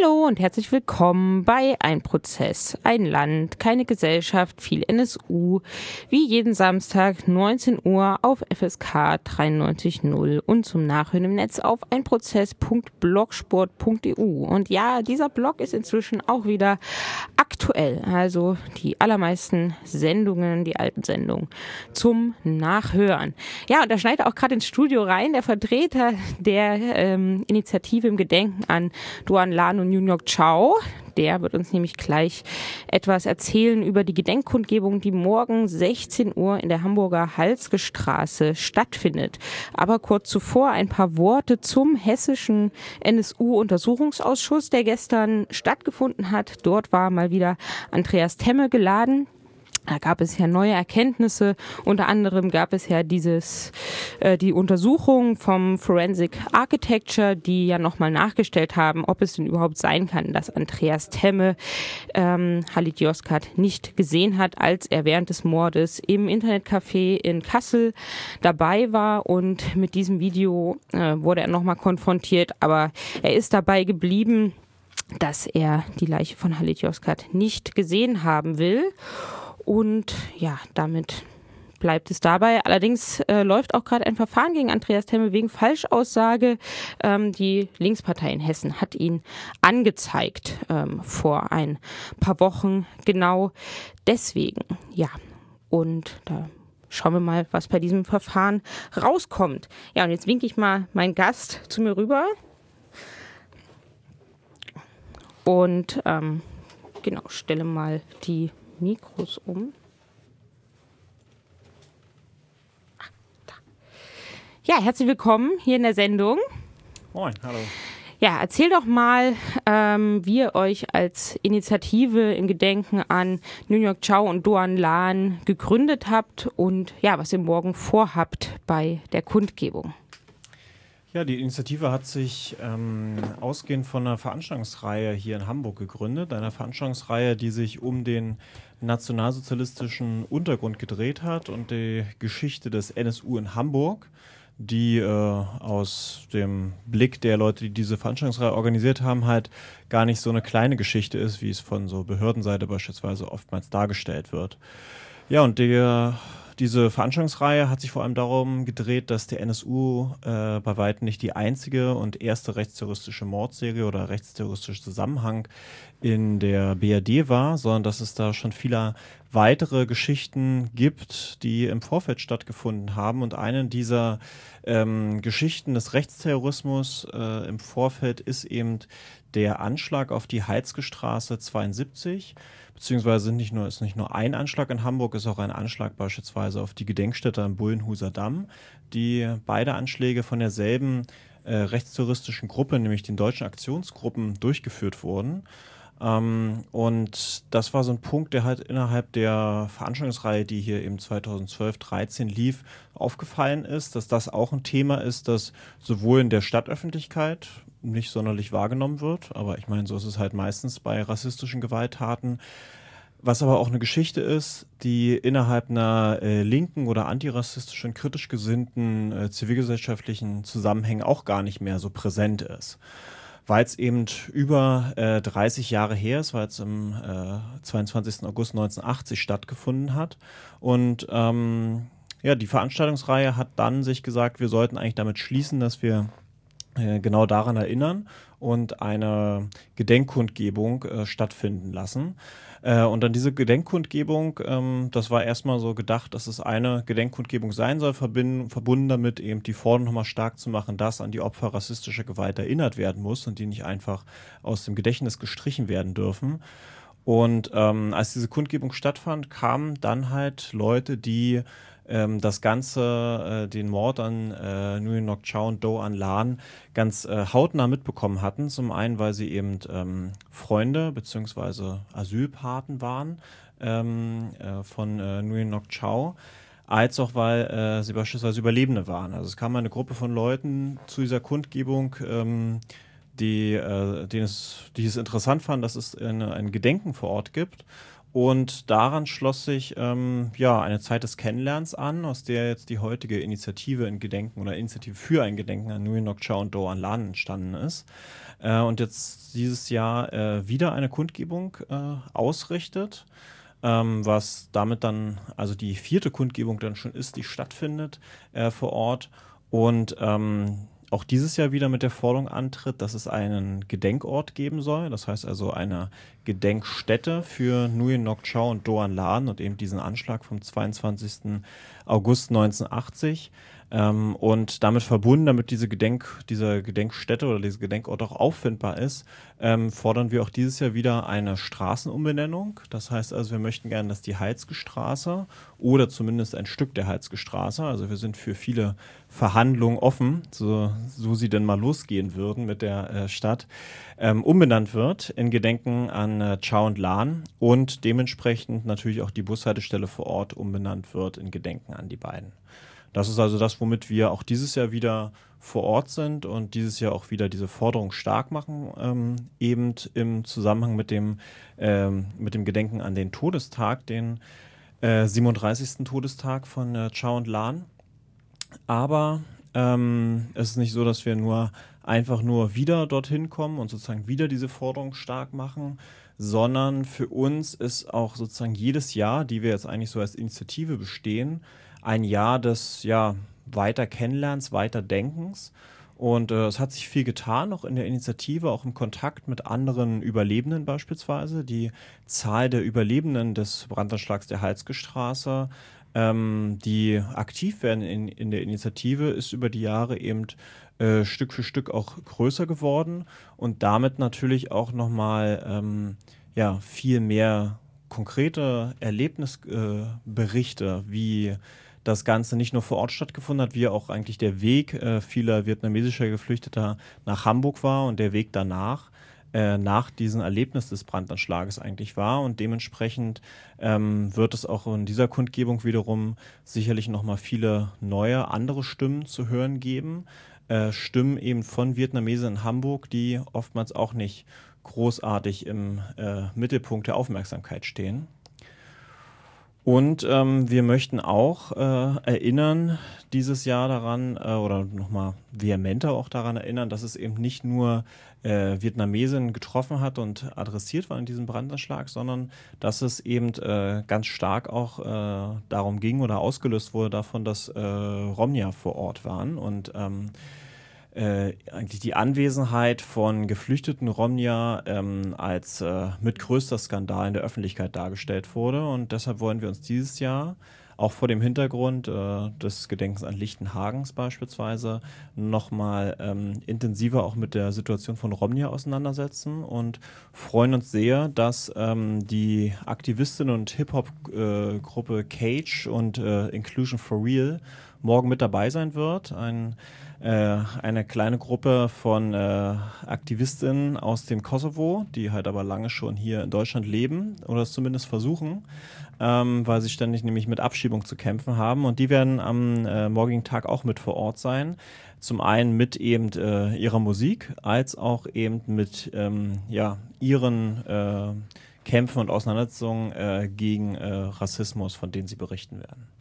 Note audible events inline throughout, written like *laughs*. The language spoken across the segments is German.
Hallo und herzlich willkommen bei Ein Prozess, ein Land, keine Gesellschaft, viel NSU, wie jeden Samstag 19 Uhr auf FSK 93.0 und zum Nachhören im Netz auf einprozess.blogsport.eu. Und ja, dieser Blog ist inzwischen auch wieder aktuell, also die allermeisten Sendungen, die alten Sendungen zum Nachhören. Ja, und da schneidet auch gerade ins Studio rein der Vertreter der ähm, Initiative im Gedenken an Duan Lan und New York Chao. Der wird uns nämlich gleich etwas erzählen über die Gedenkkundgebung, die morgen 16 Uhr in der Hamburger Halske Straße stattfindet. Aber kurz zuvor ein paar Worte zum hessischen NSU-Untersuchungsausschuss, der gestern stattgefunden hat. Dort war mal wieder Andreas Temme geladen. Da gab es ja neue Erkenntnisse. Unter anderem gab es ja dieses, äh, die Untersuchung vom Forensic Architecture, die ja nochmal nachgestellt haben, ob es denn überhaupt sein kann, dass Andreas Temme ähm, Halit Yozgat nicht gesehen hat, als er während des Mordes im Internetcafé in Kassel dabei war. Und mit diesem Video äh, wurde er nochmal konfrontiert, aber er ist dabei geblieben, dass er die Leiche von Halit Yozgat nicht gesehen haben will. Und ja, damit bleibt es dabei. Allerdings äh, läuft auch gerade ein Verfahren gegen Andreas Temme wegen Falschaussage. Ähm, die Linkspartei in Hessen hat ihn angezeigt ähm, vor ein paar Wochen. Genau deswegen, ja. Und da schauen wir mal, was bei diesem Verfahren rauskommt. Ja, und jetzt winke ich mal meinen Gast zu mir rüber. Und ähm, genau, stelle mal die Mikros um. Ja, herzlich willkommen hier in der Sendung. Moin, hallo. Ja, erzähl doch mal, ähm, wie ihr euch als Initiative im Gedenken an New York Chow und Doan Lan gegründet habt und ja, was ihr morgen vorhabt bei der Kundgebung. Ja, die Initiative hat sich ähm, ausgehend von einer Veranstaltungsreihe hier in Hamburg gegründet. Einer Veranstaltungsreihe, die sich um den nationalsozialistischen Untergrund gedreht hat und die Geschichte des NSU in Hamburg, die äh, aus dem Blick der Leute, die diese Veranstaltungsreihe organisiert haben, halt gar nicht so eine kleine Geschichte ist, wie es von so Behördenseite beispielsweise oftmals dargestellt wird. Ja, und der diese Veranstaltungsreihe hat sich vor allem darum gedreht, dass der NSU äh, bei weitem nicht die einzige und erste rechtsterroristische Mordserie oder rechtsterroristische Zusammenhang in der BRD war, sondern dass es da schon viele weitere Geschichten gibt, die im Vorfeld stattgefunden haben. Und eine dieser ähm, Geschichten des Rechtsterrorismus äh, im Vorfeld ist eben der Anschlag auf die Heizke Straße 72 beziehungsweise nicht nur, ist nicht nur ein Anschlag in Hamburg, ist auch ein Anschlag beispielsweise auf die Gedenkstätte am Bullenhuser Damm, die beide Anschläge von derselben äh, rechtsterroristischen Gruppe, nämlich den deutschen Aktionsgruppen, durchgeführt wurden. Ähm, und das war so ein Punkt, der halt innerhalb der Veranstaltungsreihe, die hier eben 2012, 13 lief, aufgefallen ist, dass das auch ein Thema ist, das sowohl in der Stadtöffentlichkeit nicht sonderlich wahrgenommen wird, aber ich meine, so ist es halt meistens bei rassistischen Gewalttaten, was aber auch eine Geschichte ist, die innerhalb einer äh, linken oder antirassistischen, kritisch gesinnten äh, zivilgesellschaftlichen Zusammenhängen auch gar nicht mehr so präsent ist weil es eben über äh, 30 Jahre her ist, weil es am äh, 22. August 1980 stattgefunden hat. Und ähm, ja, die Veranstaltungsreihe hat dann sich gesagt, wir sollten eigentlich damit schließen, dass wir genau daran erinnern und eine Gedenkkundgebung äh, stattfinden lassen. Äh, und dann diese Gedenkkundgebung, ähm, das war erstmal so gedacht, dass es eine Gedenkkundgebung sein soll, verbunden damit eben die Forderung nochmal stark zu machen, dass an die Opfer rassistischer Gewalt erinnert werden muss und die nicht einfach aus dem Gedächtnis gestrichen werden dürfen. Und ähm, als diese Kundgebung stattfand, kamen dann halt Leute, die ähm, das Ganze, äh, den Mord an äh, Nguyen Nok Chao und Do An Lan ganz äh, hautnah mitbekommen hatten. Zum einen, weil sie eben ähm, Freunde bzw. Asylpaten waren ähm, äh, von äh, Nguyen Nok Chao als auch weil äh, sie beispielsweise Überlebende waren. Also es kam eine Gruppe von Leuten zu dieser Kundgebung, ähm, die, äh, es, die es interessant fanden, dass es eine, ein Gedenken vor Ort gibt Und daran schloss sich ähm, ja eine Zeit des Kennenlernens an, aus der jetzt die heutige Initiative in Gedenken oder Initiative für ein Gedenken an Nguyen Ngoc Chao und Do An Lan entstanden ist. Äh, und jetzt dieses Jahr äh, wieder eine Kundgebung äh, ausrichtet, ähm, was damit dann also die vierte Kundgebung dann schon ist, die stattfindet äh, vor Ort. Und ähm, auch dieses Jahr wieder mit der Forderung antritt, dass es einen Gedenkort geben soll. Das heißt also eine Gedenkstätte für Nguyen Ngoc Chao und Doan Lan und eben diesen Anschlag vom 22. August 1980. Ähm, und damit verbunden, damit diese Gedenk, diese Gedenkstätte oder dieser Gedenkort auch auffindbar ist, ähm, fordern wir auch dieses Jahr wieder eine Straßenumbenennung. Das heißt also, wir möchten gerne, dass die Heizke Straße oder zumindest ein Stück der Heizke Straße, also wir sind für viele Verhandlungen offen, so, so sie denn mal losgehen würden mit der äh, Stadt, ähm, umbenannt wird in Gedenken an äh, Chao und Lan und dementsprechend natürlich auch die Bushaltestelle vor Ort umbenannt wird in Gedenken an die beiden. Das ist also das, womit wir auch dieses Jahr wieder vor Ort sind und dieses Jahr auch wieder diese Forderung stark machen, ähm, eben im Zusammenhang mit dem, ähm, mit dem Gedenken an den Todestag, den äh, 37. Todestag von äh, Chao und Lan. Aber ähm, es ist nicht so, dass wir nur einfach nur wieder dorthin kommen und sozusagen wieder diese Forderung stark machen, sondern für uns ist auch sozusagen jedes Jahr, die wir jetzt eigentlich so als Initiative bestehen, ein Jahr des ja, weiter Kennenlernens, weiter Denkens. Und äh, es hat sich viel getan, auch in der Initiative, auch im Kontakt mit anderen Überlebenden beispielsweise. Die Zahl der Überlebenden des Brandanschlags der Halsgestraße, ähm, die aktiv werden in, in der Initiative, ist über die Jahre eben äh, Stück für Stück auch größer geworden und damit natürlich auch nochmal ähm, ja, viel mehr konkrete Erlebnisberichte, äh, wie das Ganze nicht nur vor Ort stattgefunden hat, wie auch eigentlich der Weg äh, vieler vietnamesischer Geflüchteter nach Hamburg war und der Weg danach äh, nach diesem Erlebnis des Brandanschlages eigentlich war. Und dementsprechend ähm, wird es auch in dieser Kundgebung wiederum sicherlich nochmal viele neue, andere Stimmen zu hören geben. Äh, Stimmen eben von Vietnamesen in Hamburg, die oftmals auch nicht großartig im äh, Mittelpunkt der Aufmerksamkeit stehen. Und ähm, wir möchten auch äh, erinnern dieses Jahr daran äh, oder nochmal vehementer auch daran erinnern, dass es eben nicht nur äh, Vietnamesen getroffen hat und adressiert war in diesem Brandanschlag, sondern dass es eben äh, ganz stark auch äh, darum ging oder ausgelöst wurde davon, dass äh, Romnia vor Ort waren. Und ähm, äh, eigentlich die Anwesenheit von geflüchteten Romnia ähm, als äh, mit größter Skandal in der Öffentlichkeit dargestellt wurde. Und deshalb wollen wir uns dieses Jahr auch vor dem Hintergrund äh, des Gedenkens an Lichtenhagens beispielsweise nochmal ähm, intensiver auch mit der Situation von Romnia auseinandersetzen und freuen uns sehr, dass ähm, die Aktivistin und Hip-Hop-Gruppe äh, Cage und äh, Inclusion for Real morgen mit dabei sein wird. Ein äh, eine kleine Gruppe von äh, Aktivistinnen aus dem Kosovo, die halt aber lange schon hier in Deutschland leben oder es zumindest versuchen, ähm, weil sie ständig nämlich mit Abschiebung zu kämpfen haben. Und die werden am äh, morgigen Tag auch mit vor Ort sein. Zum einen mit eben äh, ihrer Musik, als auch eben mit ähm, ja, ihren äh, Kämpfen und Auseinandersetzungen äh, gegen Rassismus, von denen sie berichten werden.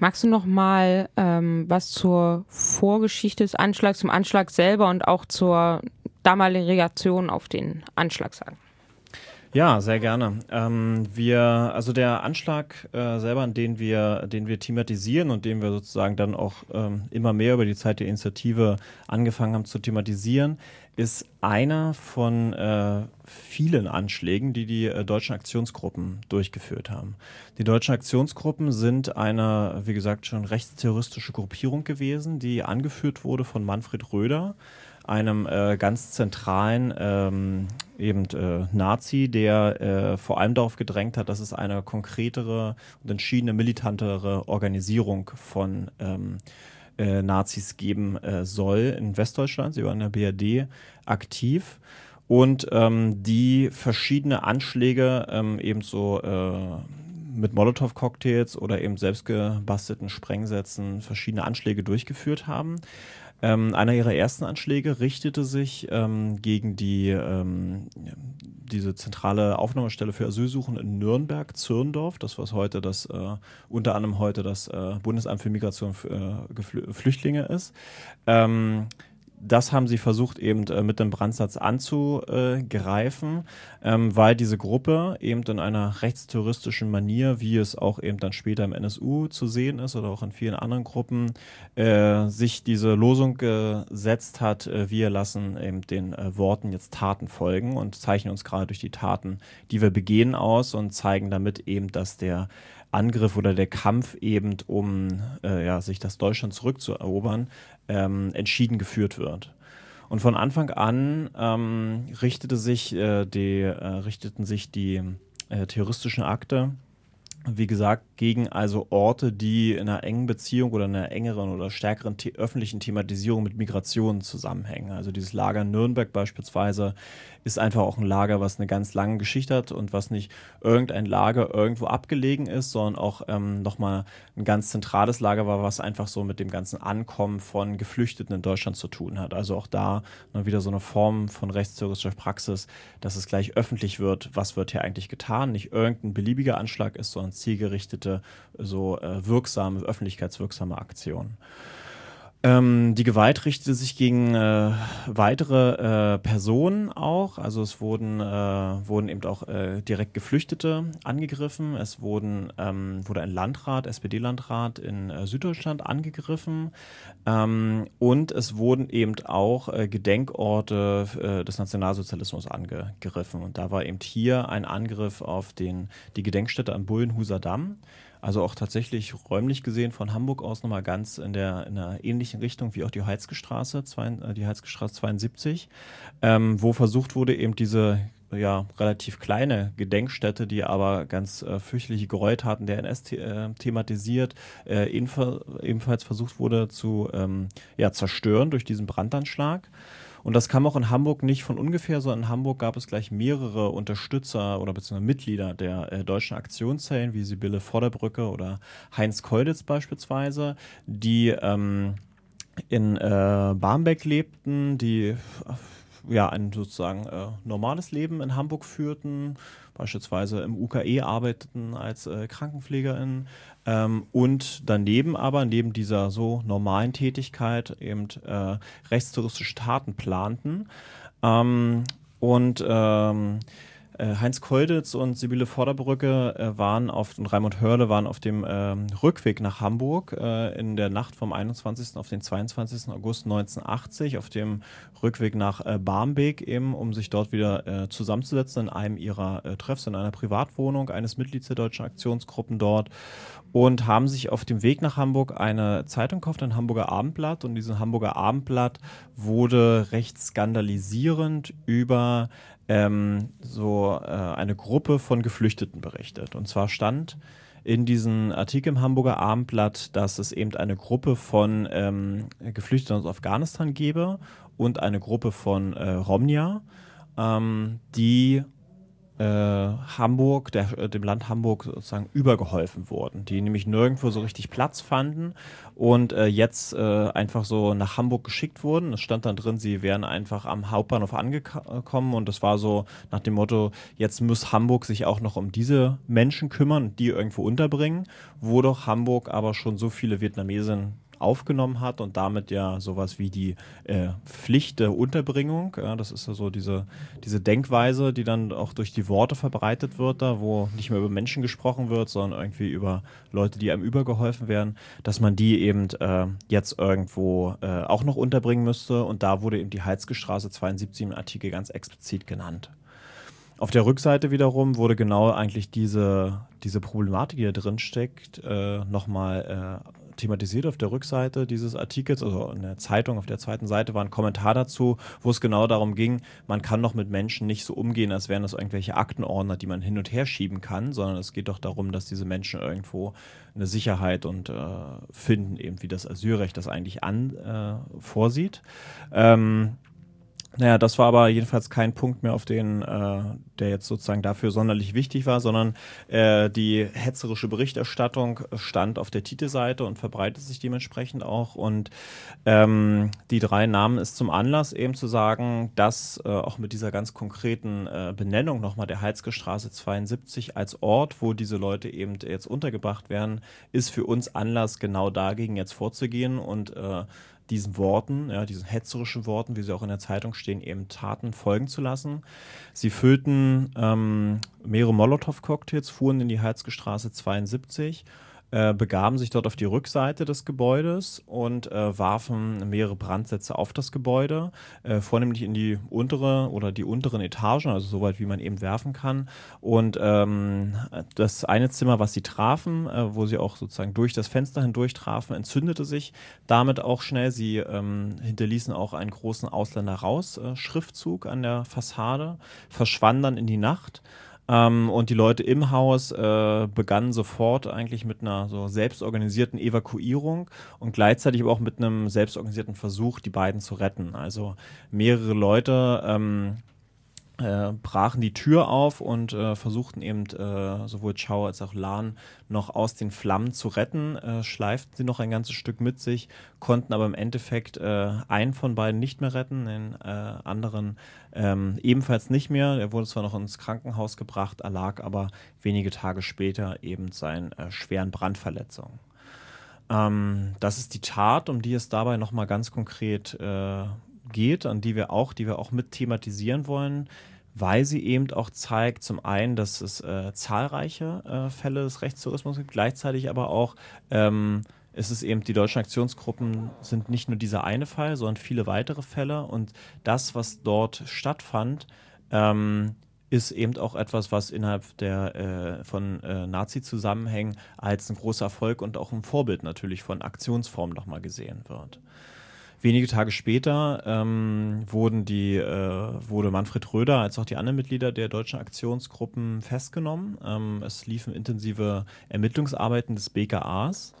Magst du noch mal ähm, was zur Vorgeschichte des Anschlags, zum Anschlag selber und auch zur damaligen Reaktion auf den Anschlag sagen? Ja, sehr gerne. Ähm, wir, also der Anschlag äh, selber, den wir, den wir thematisieren und den wir sozusagen dann auch ähm, immer mehr über die Zeit der Initiative angefangen haben zu thematisieren, ist einer von äh, vielen Anschlägen, die die äh, deutschen Aktionsgruppen durchgeführt haben. Die deutschen Aktionsgruppen sind eine, wie gesagt, schon rechtsterroristische Gruppierung gewesen, die angeführt wurde von Manfred Röder, einem äh, ganz zentralen ähm, eben äh, Nazi, der äh, vor allem darauf gedrängt hat, dass es eine konkretere und entschiedene militantere Organisierung von ähm, äh, Nazis geben äh, soll in Westdeutschland. Sie waren in der BRD aktiv und ähm, die verschiedene Anschläge ähm, ebenso äh, mit Molotow-Cocktails oder eben selbstgebastelten Sprengsätzen verschiedene Anschläge durchgeführt haben. Ähm, einer ihrer ersten Anschläge richtete sich ähm, gegen die, ähm, diese zentrale Aufnahmestelle für Asylsuchende in Nürnberg, Zürndorf, das was heute das, äh, unter anderem heute das äh, Bundesamt für Migration und äh, Flüchtlinge ist. Das haben sie versucht eben äh, mit dem Brandsatz anzugreifen, ähm, weil diese Gruppe eben in einer rechtsterroristischen Manier, wie es auch eben dann später im NSU zu sehen ist oder auch in vielen anderen Gruppen, äh, sich diese Losung gesetzt hat, äh, wir lassen eben den Worten jetzt Taten folgen und zeichnen uns gerade durch die Taten, die wir begehen, aus und zeigen damit eben, dass der Angriff oder der Kampf eben, um äh, ja, sich das Deutschland zurückzuerobern, ähm, entschieden geführt wird. Und von Anfang an ähm, richtete sich, äh, die, äh, richteten sich die äh, terroristischen Akte wie gesagt, gegen also Orte, die in einer engen Beziehung oder einer engeren oder stärkeren the öffentlichen Thematisierung mit Migration zusammenhängen. Also dieses Lager Nürnberg beispielsweise ist einfach auch ein Lager, was eine ganz lange Geschichte hat und was nicht irgendein Lager irgendwo abgelegen ist, sondern auch ähm, nochmal ein ganz zentrales Lager war, was einfach so mit dem ganzen Ankommen von Geflüchteten in Deutschland zu tun hat. Also auch da ne, wieder so eine Form von rechtsterroristischer Praxis, dass es gleich öffentlich wird, was wird hier eigentlich getan, nicht irgendein beliebiger Anschlag ist, sondern zielgerichtete, so äh, wirksame, öffentlichkeitswirksame Aktionen. Ähm, die Gewalt richtete sich gegen äh, weitere äh, Personen auch. Also es wurden, äh, wurden eben auch äh, direkt Geflüchtete angegriffen. Es wurden, ähm, wurde ein Landrat, SPD-Landrat in äh, Süddeutschland angegriffen. Ähm, und es wurden eben auch äh, Gedenkorte des Nationalsozialismus angegriffen. Und da war eben hier ein Angriff auf den, die Gedenkstätte am Bullenhuser Damm. Also auch tatsächlich räumlich gesehen von Hamburg aus nochmal ganz in der in einer ähnlichen Richtung wie auch die Heizke Straße, äh, die Heizke Straße 72, ähm, wo versucht wurde, eben diese ja, relativ kleine Gedenkstätte, die aber ganz äh, fürchterliche Gräueltaten der NS äh, thematisiert, äh, ebenfalls versucht wurde zu ähm, ja, zerstören durch diesen Brandanschlag. Und das kam auch in Hamburg nicht von ungefähr, sondern in Hamburg gab es gleich mehrere Unterstützer oder beziehungsweise Mitglieder der äh, deutschen Aktionszellen, wie Sibylle Vorderbrücke oder Heinz Keuditz beispielsweise, die ähm, in äh, Barmbek lebten, die ja ein sozusagen äh, normales Leben in Hamburg führten, beispielsweise im UKE arbeiteten als äh, Krankenpflegerin ähm, und daneben aber, neben dieser so normalen Tätigkeit, eben äh, rechtstouristische Taten planten. Ähm, und ähm, äh, Heinz Kolditz und Sibylle Vorderbrücke äh, waren auf, und Raimund Hörle waren auf dem ähm, Rückweg nach Hamburg äh, in der Nacht vom 21. auf den 22. August 1980, auf dem Rückweg nach äh, Barmbek eben, um sich dort wieder äh, zusammenzusetzen in einem ihrer äh, Treffs, in einer Privatwohnung eines Mitglieds der deutschen Aktionsgruppen dort und haben sich auf dem Weg nach Hamburg eine Zeitung gekauft, ein Hamburger Abendblatt und dieses Hamburger Abendblatt wurde recht skandalisierend über ähm, so äh, eine Gruppe von Geflüchteten berichtet. Und zwar stand in diesem Artikel im Hamburger Abendblatt, dass es eben eine Gruppe von ähm, Geflüchteten aus Afghanistan gäbe und eine Gruppe von äh, Romnia, ähm, die Hamburg, der, äh, dem Land Hamburg sozusagen übergeholfen wurden, die nämlich nirgendwo so richtig Platz fanden und äh, jetzt äh, einfach so nach Hamburg geschickt wurden. Es stand dann drin, sie wären einfach am Hauptbahnhof angekommen und das war so nach dem Motto, jetzt muss Hamburg sich auch noch um diese Menschen kümmern die irgendwo unterbringen, wo doch Hamburg aber schon so viele Vietnamesen aufgenommen hat und damit ja sowas wie die äh, Pflicht der Unterbringung, ja, das ist ja so diese, diese Denkweise, die dann auch durch die Worte verbreitet wird, da wo nicht mehr über Menschen gesprochen wird, sondern irgendwie über Leute, die einem übergeholfen werden, dass man die eben äh, jetzt irgendwo äh, auch noch unterbringen müsste und da wurde eben die Heizke Straße 72 im Artikel ganz explizit genannt. Auf der Rückseite wiederum wurde genau eigentlich diese, diese Problematik, die da drin steckt, äh, nochmal äh, thematisiert auf der Rückseite dieses Artikels, also in der Zeitung auf der zweiten Seite war ein Kommentar dazu, wo es genau darum ging, man kann doch mit Menschen nicht so umgehen, als wären das irgendwelche Aktenordner, die man hin und her schieben kann, sondern es geht doch darum, dass diese Menschen irgendwo eine Sicherheit und äh, finden, eben wie das Asylrecht das eigentlich an äh, vorsieht. Ähm, Naja, das war aber jedenfalls kein Punkt mehr, auf den, äh, der jetzt sozusagen dafür sonderlich wichtig war, sondern äh, die hetzerische Berichterstattung stand auf der Titelseite und verbreitet sich dementsprechend auch. Und ähm, die drei nahmen es zum Anlass, eben zu sagen, dass äh, auch mit dieser ganz konkreten äh, Benennung nochmal der Heizgestraße 72 als Ort, wo diese Leute eben jetzt untergebracht werden, ist für uns Anlass, genau dagegen jetzt vorzugehen und äh, diesen Worten, ja, diesen hetzerischen Worten, wie sie auch in der Zeitung stehen, eben Taten folgen zu lassen. Sie füllten ähm, mehrere Molotow-Cocktails, fuhren in die Heizgestraße 72 äh, begaben sich dort auf die Rückseite des Gebäudes und äh, warfen mehrere Brandsätze auf das Gebäude, äh, vornehmlich in die untere oder die unteren Etagen, also soweit wie man eben werfen kann. Und ähm, das eine Zimmer, was sie trafen, äh, wo sie auch sozusagen durch das Fenster hindurch trafen, entzündete sich damit auch schnell. Sie ähm, hinterließen auch einen großen Ausländer raus Schriftzug an der Fassade, verschwanden dann in die Nacht. Ähm, und die Leute im Haus äh, begannen sofort eigentlich mit einer so selbstorganisierten Evakuierung und gleichzeitig aber auch mit einem selbstorganisierten Versuch, die beiden zu retten. Also mehrere Leute ähm, äh, brachen die Tür auf und äh, versuchten eben äh, sowohl Chao als auch Lan noch aus den Flammen zu retten, äh, schleiften sie noch ein ganzes Stück mit sich, konnten aber im Endeffekt äh, einen von beiden nicht mehr retten, den äh, anderen ähm, ebenfalls nicht mehr. Er wurde zwar noch ins Krankenhaus gebracht, erlag aber wenige Tage später eben seinen schweren Brandverletzungen. Ähm, das ist die Tat, um die es dabei nochmal ganz konkret geht, an die wir auch, die wir auch mit thematisieren wollen, weil sie eben auch zeigt, zum einen, dass es äh, zahlreiche äh, Fälle des Rechtstourismus gibt, gleichzeitig aber auch ähm, ist es eben, die deutschen Aktionsgruppen sind nicht nur dieser eine Fall, sondern viele weitere Fälle und das, was dort stattfand, ähm, ist eben auch etwas, was innerhalb der äh, von äh, Nazi-Zusammenhängen als ein großer Erfolg und auch ein Vorbild natürlich von Aktionsformen nochmal gesehen wird. Wenige Tage später ähm, wurden die, äh, wurde Manfred Röder als auch die anderen Mitglieder der deutschen Aktionsgruppen festgenommen. Ähm, es liefen intensive Ermittlungsarbeiten des BKAs,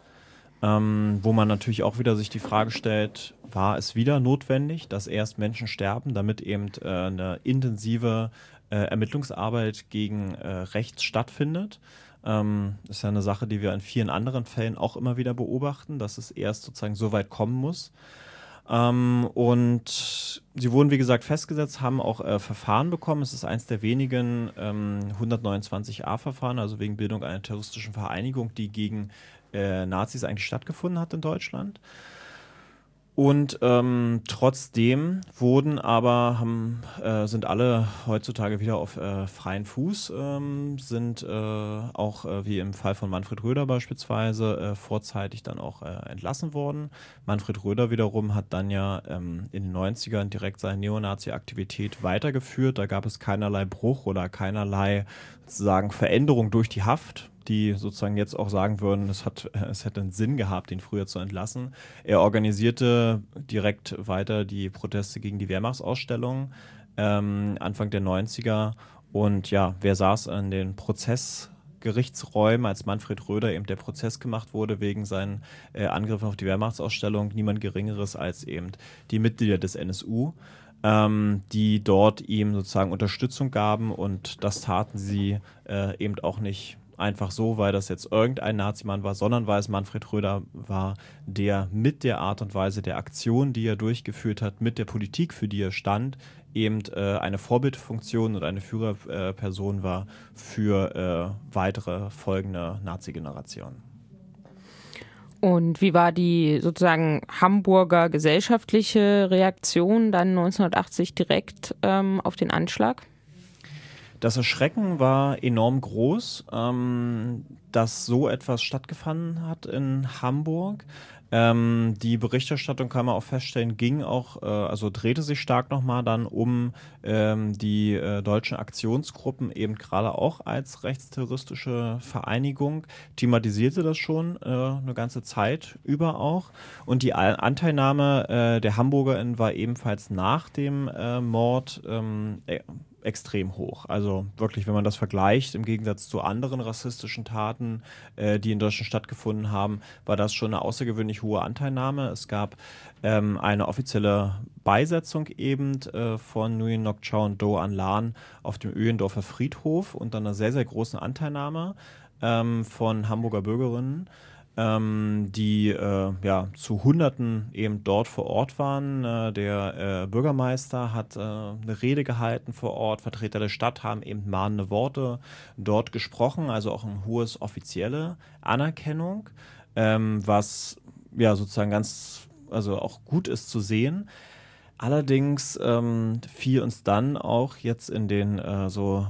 ähm, wo man natürlich auch wieder sich die Frage stellt, war es wieder notwendig, dass erst Menschen sterben, damit eben äh, eine intensive äh, Ermittlungsarbeit gegen äh, rechts stattfindet? Ähm, ist ja eine Sache, die wir in vielen anderen Fällen auch immer wieder beobachten, dass es erst sozusagen so weit kommen muss. Ähm, und sie wurden, wie gesagt, festgesetzt, haben auch äh, Verfahren bekommen. Es ist eines der wenigen ähm, 129a-Verfahren, also wegen Bildung einer terroristischen Vereinigung, die gegen äh, Nazis eigentlich stattgefunden hat in Deutschland. Und ähm, trotzdem wurden aber, haben, äh, sind alle heutzutage wieder auf äh, freien Fuß, ähm, sind äh, auch äh, wie im Fall von Manfred Röder beispielsweise äh, vorzeitig dann auch äh, entlassen worden. Manfred Röder wiederum hat dann ja ähm, in den 90ern direkt seine Neonazi-Aktivität weitergeführt. Da gab es keinerlei Bruch oder keinerlei sozusagen Veränderung durch die Haft die sozusagen jetzt auch sagen würden, es, hat, *laughs* es hätte einen Sinn gehabt, ihn früher zu entlassen. Er organisierte direkt weiter die Proteste gegen die Wehrmachtsausstellung ähm, Anfang der 90er. Und ja, wer saß an den Prozessgerichtsräumen, als Manfred Röder eben der Prozess gemacht wurde wegen seinen äh, Angriffen auf die Wehrmachtsausstellung? Niemand Geringeres als eben die Mitglieder des NSU. Ähm, die dort ihm sozusagen Unterstützung gaben und das taten sie äh, eben auch nicht einfach so, weil das jetzt irgendein Nazimann war, sondern weil es Manfred Röder war, der mit der Art und Weise der Aktion, die er durchgeführt hat, mit der Politik, für die er stand, eben äh, eine Vorbildfunktion und eine Führerperson war für äh, weitere folgende Nazi-Generationen. Und wie war die sozusagen Hamburger gesellschaftliche Reaktion dann 1980 direkt ähm, auf den Anschlag? Das Erschrecken war enorm groß, ähm, dass so etwas stattgefunden hat in Hamburg. Ähm, die Berichterstattung kann man auch feststellen, ging auch, äh, also drehte sich stark nochmal dann um ähm, die äh, deutschen Aktionsgruppen, eben gerade auch als rechtsterroristische Vereinigung, thematisierte das schon äh, eine ganze Zeit über auch. Und die Anteilnahme äh, der HamburgerInnen war ebenfalls nach dem äh, Mord ähm, extrem hoch. Also wirklich, wenn man das vergleicht, im Gegensatz zu anderen rassistischen Taten, äh, die in Deutschland stattgefunden haben, war das schon eine außergewöhnlich hohe Anteilnahme. Es gab ähm, eine offizielle Beisetzung eben äh, von Nguyen Ngoc Chao und Do An Lan auf dem Öhendorfer Friedhof und dann einer sehr, sehr großen Anteilnahme ähm, von Hamburger Bürgerinnen ähm, die äh, ja, zu Hunderten eben dort vor Ort waren. Äh, der äh, Bürgermeister hat äh, eine Rede gehalten vor Ort, Vertreter der Stadt haben eben mahnende Worte dort gesprochen, also auch eine hohes offizielle Anerkennung, ähm, was ja sozusagen ganz, also auch gut ist zu sehen. Allerdings ähm, fiel uns dann auch jetzt in den äh, so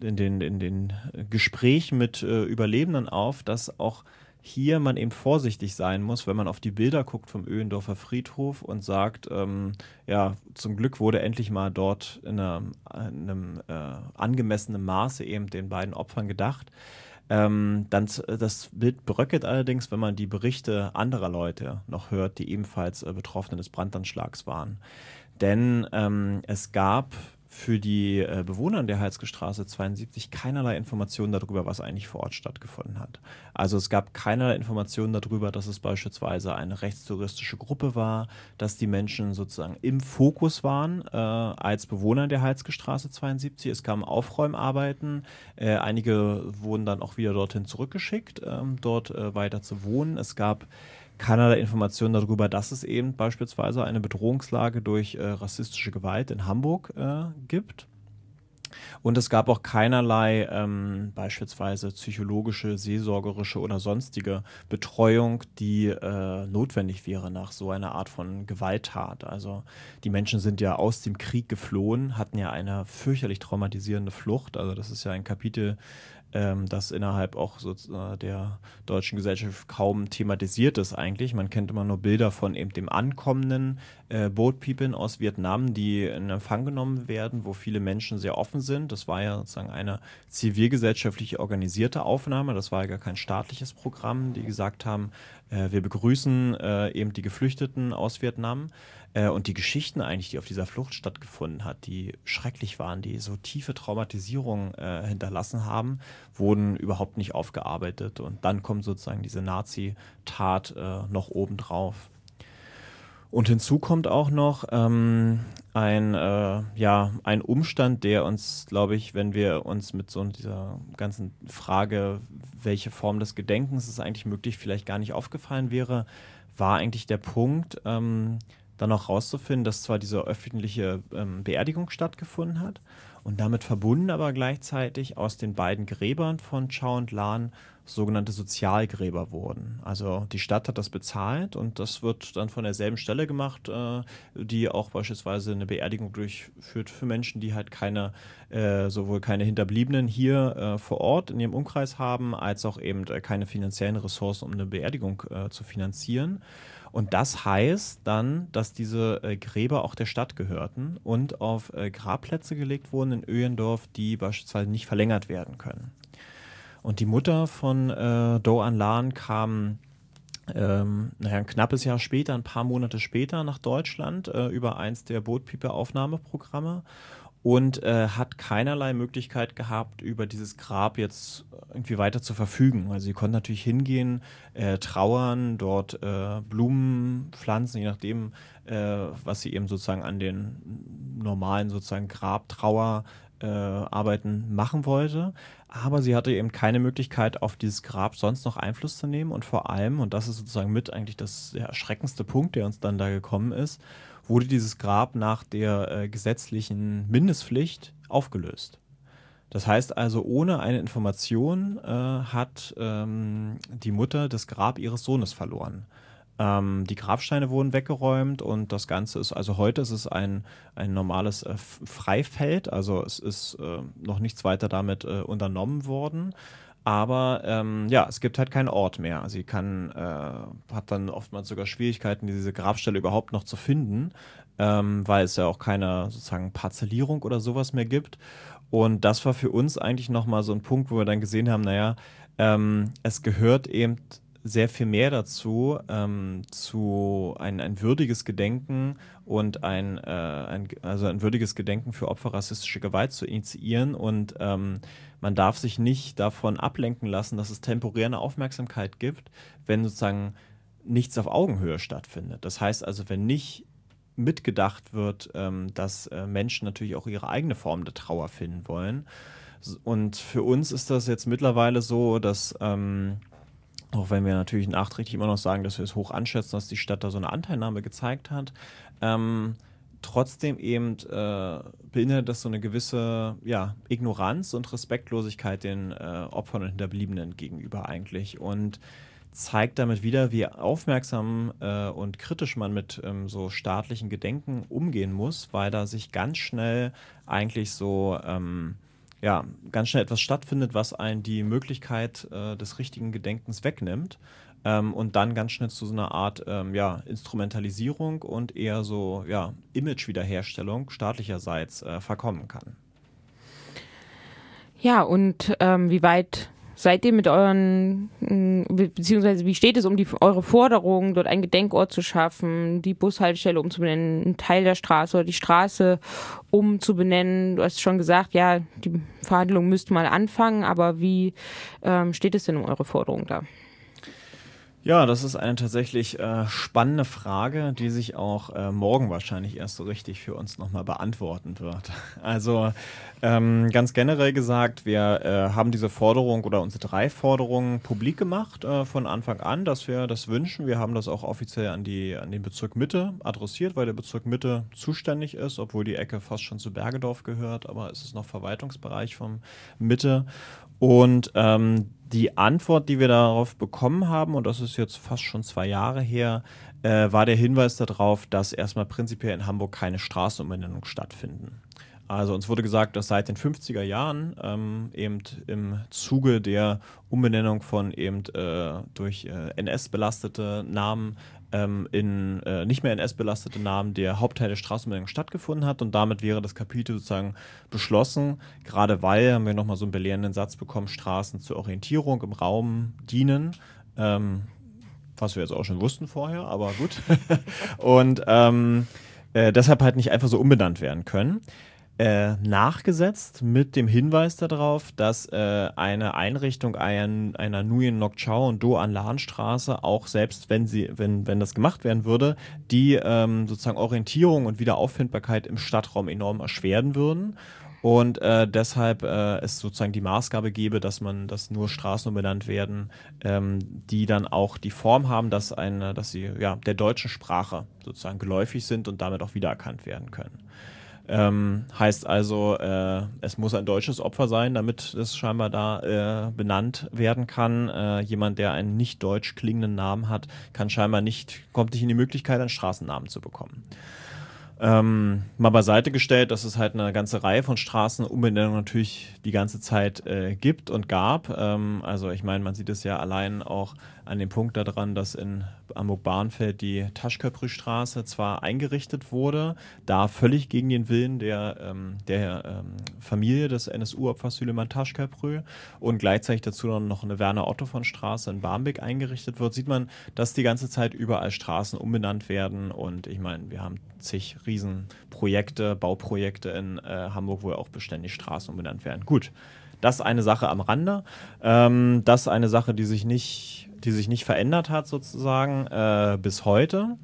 in den, in den Gesprächen mit äh, Überlebenden auf, dass auch hier man eben vorsichtig sein muss, wenn man auf die Bilder guckt vom Öhendorfer Friedhof und sagt, ähm, ja, zum Glück wurde endlich mal dort in einem, in einem äh, angemessenen Maße eben den beiden Opfern gedacht. Ähm, dann, das Bild bröckelt allerdings, wenn man die Berichte anderer Leute noch hört, die ebenfalls äh, Betroffene des Brandanschlags waren. Denn ähm, es gab für die äh, Bewohner der Heizgestraße 72 keinerlei Informationen darüber, was eigentlich vor Ort stattgefunden hat. Also es gab keinerlei Informationen darüber, dass es beispielsweise eine rechtstouristische Gruppe war, dass die Menschen sozusagen im Fokus waren äh, als Bewohner der Heizgestraße 72. Es kamen Aufräumarbeiten, äh, einige wurden dann auch wieder dorthin zurückgeschickt, ähm, dort äh, weiter zu wohnen. Es gab keinerlei Informationen darüber, dass es eben beispielsweise eine Bedrohungslage durch äh, rassistische Gewalt in Hamburg äh, gibt. Und es gab auch keinerlei ähm, beispielsweise psychologische, seelsorgerische oder sonstige Betreuung, die äh, notwendig wäre nach so einer Art von Gewalttat. Also die Menschen sind ja aus dem Krieg geflohen, hatten ja eine fürchterlich traumatisierende Flucht. Also das ist ja ein Kapitel ähm, das innerhalb auch so, äh, der deutschen Gesellschaft kaum thematisiert ist eigentlich. Man kennt immer nur Bilder von eben dem ankommenden äh, Boat People aus Vietnam, die in Empfang genommen werden, wo viele Menschen sehr offen sind. Das war ja sozusagen eine zivilgesellschaftlich organisierte Aufnahme. Das war ja gar kein staatliches Programm, die gesagt haben, äh, wir begrüßen äh, eben die Geflüchteten aus Vietnam. Äh, und die Geschichten eigentlich, die auf dieser Flucht stattgefunden hat, die schrecklich waren, die so tiefe Traumatisierung äh, hinterlassen haben, wurden überhaupt nicht aufgearbeitet. Und dann kommt sozusagen diese Nazi-Tat äh, noch obendrauf. Und hinzu kommt auch noch ähm, ein, äh, ja, ein Umstand, der uns, glaube ich, wenn wir uns mit so dieser ganzen Frage, welche Form des Gedenkens ist eigentlich möglich, vielleicht gar nicht aufgefallen wäre, war eigentlich der Punkt, ähm, dann auch rauszufinden, dass zwar diese öffentliche ähm, Beerdigung stattgefunden hat und damit verbunden aber gleichzeitig aus den beiden Gräbern von Chao und Lan sogenannte Sozialgräber wurden. Also die Stadt hat das bezahlt und das wird dann von derselben Stelle gemacht, äh, die auch beispielsweise eine Beerdigung durchführt für Menschen, die halt keine, äh, sowohl keine Hinterbliebenen hier äh, vor Ort in ihrem Umkreis haben, als auch eben äh, keine finanziellen Ressourcen, um eine Beerdigung äh, zu finanzieren. Und das heißt dann, dass diese äh, Gräber auch der Stadt gehörten und auf äh, Grabplätze gelegt wurden in Öhendorf, die beispielsweise nicht verlängert werden können. Und die Mutter von äh, Do An Lan kam ähm, naja, ein knappes Jahr später, ein paar Monate später nach Deutschland äh, über eins der Bootpieper-Aufnahmeprogramme und äh, hat keinerlei Möglichkeit gehabt, über dieses Grab jetzt irgendwie weiter zu verfügen. Also sie konnte natürlich hingehen, äh, trauern, dort äh, Blumen pflanzen, je nachdem, äh, was sie eben sozusagen an den normalen sozusagen Grabtrauer äh, machen wollte. Aber sie hatte eben keine Möglichkeit, auf dieses Grab sonst noch Einfluss zu nehmen. Und vor allem, und das ist sozusagen mit eigentlich das erschreckendste Punkt, der uns dann da gekommen ist, wurde dieses Grab nach der äh, gesetzlichen Mindestpflicht aufgelöst. Das heißt also, ohne eine Information äh, hat ähm, die Mutter das Grab ihres Sohnes verloren. Ähm, die Grabsteine wurden weggeräumt und das Ganze ist, also heute ist es ein, ein normales äh, Freifeld, also es ist äh, noch nichts weiter damit äh, unternommen worden. Aber ähm, ja, es gibt halt keinen Ort mehr. Sie kann, äh, hat dann oftmals sogar Schwierigkeiten, diese Grabstelle überhaupt noch zu finden, ähm, weil es ja auch keine sozusagen Parzellierung oder sowas mehr gibt. Und das war für uns eigentlich nochmal so ein Punkt, wo wir dann gesehen haben, naja, ähm, es gehört eben sehr viel mehr dazu, ähm, zu ein, ein würdiges Gedenken und ein, äh, ein, also ein würdiges Gedenken für Opfer rassistischer Gewalt zu initiieren. Und ähm, man darf sich nicht davon ablenken lassen, dass es temporär eine Aufmerksamkeit gibt, wenn sozusagen nichts auf Augenhöhe stattfindet. Das heißt also, wenn nicht mitgedacht wird, ähm, dass äh, Menschen natürlich auch ihre eigene Form der Trauer finden wollen. Und für uns ist das jetzt mittlerweile so, dass ähm, auch wenn wir natürlich nachträglich immer noch sagen, dass wir es hoch anschätzen, dass die Stadt da so eine Anteilnahme gezeigt hat, ähm, trotzdem eben äh, beinhaltet das so eine gewisse ja, Ignoranz und Respektlosigkeit den äh, Opfern und Hinterbliebenen gegenüber eigentlich. Und zeigt damit wieder, wie aufmerksam äh, und kritisch man mit ähm, so staatlichen Gedenken umgehen muss, weil da sich ganz schnell eigentlich so ähm, ja, ganz schnell etwas stattfindet, was einen die Möglichkeit äh, des richtigen Gedenkens wegnimmt ähm, und dann ganz schnell zu so einer Art ähm, ja, Instrumentalisierung und eher so ja, Image-Wiederherstellung staatlicherseits äh, verkommen kann. Ja, und ähm, wie weit seid ihr mit euren, mm, beziehungsweise wie steht es um die, eure Forderung, dort einen Gedenkort zu schaffen, die Bushaltestelle umzubenennen, einen Teil der Straße oder die Straße umzubenennen? Du hast schon gesagt, ja, die Verhandlung müsste mal anfangen, aber wie ähm, steht es denn um eure Forderung da? Ja, das ist eine tatsächlich äh, spannende Frage, die sich auch äh, morgen wahrscheinlich erst so richtig für uns nochmal beantworten wird. *laughs* Also ähm, ganz generell gesagt, wir äh, haben diese Forderung oder unsere drei Forderungen publik gemacht äh, von Anfang an, dass wir das wünschen. Wir haben das auch offiziell an, die, an den Bezirk Mitte adressiert, weil der Bezirk Mitte zuständig ist, obwohl die Ecke fast schon zu Bergedorf gehört, aber es ist noch Verwaltungsbereich vom Mitte. Und ähm, die Antwort, die wir darauf bekommen haben, und das ist jetzt fast schon zwei Jahre her, äh, war der Hinweis darauf, dass erstmal prinzipiell in Hamburg keine Straßenumbenennungen stattfinden. Also uns wurde gesagt, dass seit den 50er Jahren ähm, eben im Zuge der Umbenennung von eben äh, durch äh, NS belastete Namen ähm, in äh, nicht mehr NS-belastete Namen der Hauptteil der Straßenumbenennung stattgefunden hat und damit wäre das Kapitel sozusagen beschlossen, gerade weil, haben wir nochmal so einen belehrenden Satz bekommen, Straßen zur Orientierung im Raum dienen. Ähm, was wir jetzt auch schon wussten vorher, aber gut. *laughs* und ähm, äh, deshalb halt nicht einfach so umbenannt werden können. Äh, nachgesetzt mit dem Hinweis darauf, dass äh, eine Einrichtung ein, einer Nguyen Nok Chau und Do an Lahnstraße auch selbst, wenn sie, wenn, wenn das gemacht werden würde, die ähm, sozusagen Orientierung und Wiederauffindbarkeit im Stadtraum enorm erschweren würden. Und äh, deshalb äh, es sozusagen die Maßgabe gebe, dass man, dass nur Straßen umbenannt werden, ähm, die dann auch die Form haben, dass eine, dass sie ja der deutschen Sprache sozusagen geläufig sind und damit auch wiedererkannt werden können. Ähm, heißt also, äh, es muss ein deutsches Opfer sein, damit es scheinbar da äh, benannt werden kann. Äh, jemand, der einen nicht deutsch klingenden Namen hat, kann scheinbar nicht, kommt nicht in die Möglichkeit, einen Straßennamen zu bekommen. Ähm, mal beiseite gestellt, dass es halt eine ganze Reihe von Straßenumbenennungen natürlich die ganze Zeit äh, gibt und gab. Ähm, also ich meine, man sieht es ja allein auch an dem Punkt daran, dass in Hamburg-Bahnfeld die Taschköprü-Straße zwar eingerichtet wurde, da völlig gegen den Willen der, ähm, der ähm, Familie des NSU-Opfers Süleyman Taschköprü und gleichzeitig dazu noch eine Werner-Otto-von-Straße in Barmbek eingerichtet wird, sieht man, dass die ganze Zeit überall Straßen umbenannt werden und ich meine, wir haben zig Riesenprojekte, Bauprojekte in äh, Hamburg, wo ja auch beständig Straßen umbenannt werden. Gut, das eine Sache am Rande. Ähm, das eine Sache, die sich nicht, die sich nicht verändert hat sozusagen äh, bis heute.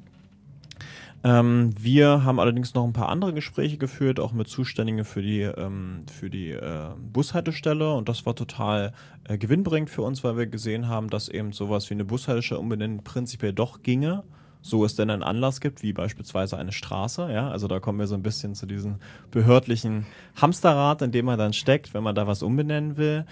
Ähm, wir haben allerdings noch ein paar andere Gespräche geführt, auch mit Zuständigen für die, ähm, für die äh, Bushaltestelle und das war total äh, gewinnbringend für uns, weil wir gesehen haben, dass eben sowas wie eine Bushaltestelle umbenennen prinzipiell doch ginge so es denn einen Anlass gibt, wie beispielsweise eine Straße. Ja, also da kommen wir so ein bisschen zu diesem behördlichen Hamsterrad, in dem man dann steckt, wenn man da was umbenennen will.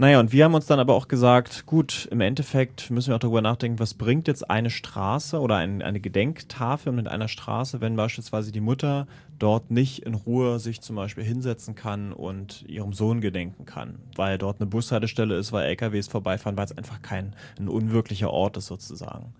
Naja, und wir haben uns dann aber auch gesagt, gut, im Endeffekt müssen wir auch darüber nachdenken, was bringt jetzt eine Straße oder ein, eine Gedenktafel mit einer Straße, wenn beispielsweise die Mutter dort nicht in Ruhe sich zum Beispiel hinsetzen kann und ihrem Sohn gedenken kann, weil dort eine Bushaltestelle ist, weil LKWs vorbeifahren, weil es einfach kein ein unwirklicher Ort ist sozusagen.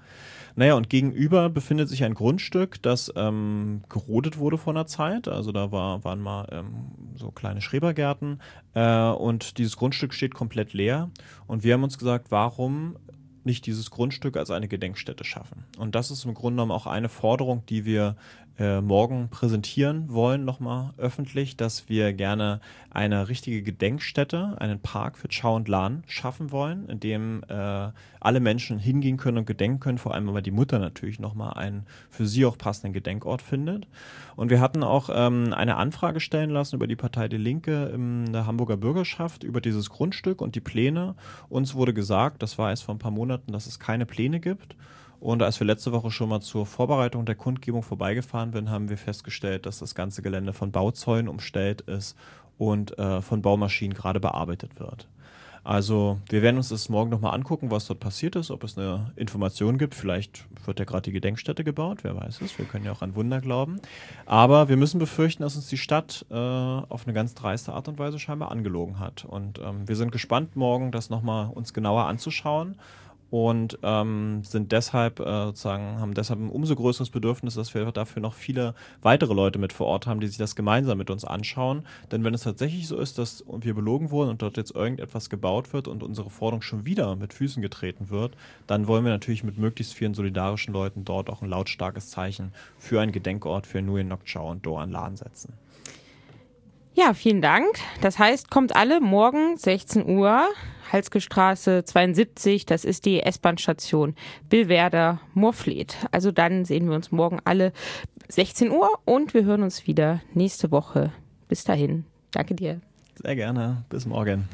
Naja, und gegenüber befindet sich ein Grundstück, das ähm, gerodet wurde vor einer Zeit. Also da war, waren mal ähm, so kleine Schrebergärten. Äh, und dieses Grundstück steht komplett leer. Und wir haben uns gesagt, warum nicht dieses Grundstück als eine Gedenkstätte schaffen. Und das ist im Grunde genommen auch eine Forderung, die wir äh, morgen präsentieren wollen, nochmal öffentlich, dass wir gerne eine richtige Gedenkstätte, einen Park für Chao und Lan schaffen wollen, in dem äh, alle Menschen hingehen können und gedenken können, vor allem weil die Mutter natürlich nochmal einen für sie auch passenden Gedenkort findet. Und wir hatten auch ähm, eine Anfrage stellen lassen über die Partei Die Linke in der Hamburger Bürgerschaft über dieses Grundstück und die Pläne. Uns wurde gesagt, das war erst vor ein paar Monaten, dass es keine Pläne gibt. Und als wir letzte Woche schon mal zur Vorbereitung der Kundgebung vorbeigefahren sind, haben wir festgestellt, dass das ganze Gelände von Bauzäunen umstellt ist und äh, von Baumaschinen gerade bearbeitet wird. Also wir werden uns das morgen nochmal angucken, was dort passiert ist, ob es eine Information gibt. Vielleicht wird ja gerade die Gedenkstätte gebaut, wer weiß es. Wir können ja auch an Wunder glauben. Aber wir müssen befürchten, dass uns die Stadt äh, auf eine ganz dreiste Art und Weise scheinbar angelogen hat. Und ähm, wir sind gespannt, morgen das nochmal uns genauer anzuschauen und ähm, sind deshalb äh, sozusagen haben deshalb ein umso größeres Bedürfnis, dass wir dafür noch viele weitere Leute mit vor Ort haben, die sich das gemeinsam mit uns anschauen. Denn wenn es tatsächlich so ist, dass wir belogen wurden und dort jetzt irgendetwas gebaut wird und unsere Forderung schon wieder mit Füßen getreten wird, dann wollen wir natürlich mit möglichst vielen solidarischen Leuten dort auch ein lautstarkes Zeichen für einen Gedenkort für Nguyen Nok Chau und Doan Lan setzen. Ja, vielen Dank. Das heißt, kommt alle morgen 16 Uhr, Halske 72, das ist die S-Bahn-Station Billwerder Moorfleet. Also dann sehen wir uns morgen alle 16 Uhr und wir hören uns wieder nächste Woche. Bis dahin. Danke dir. Sehr gerne. Bis morgen.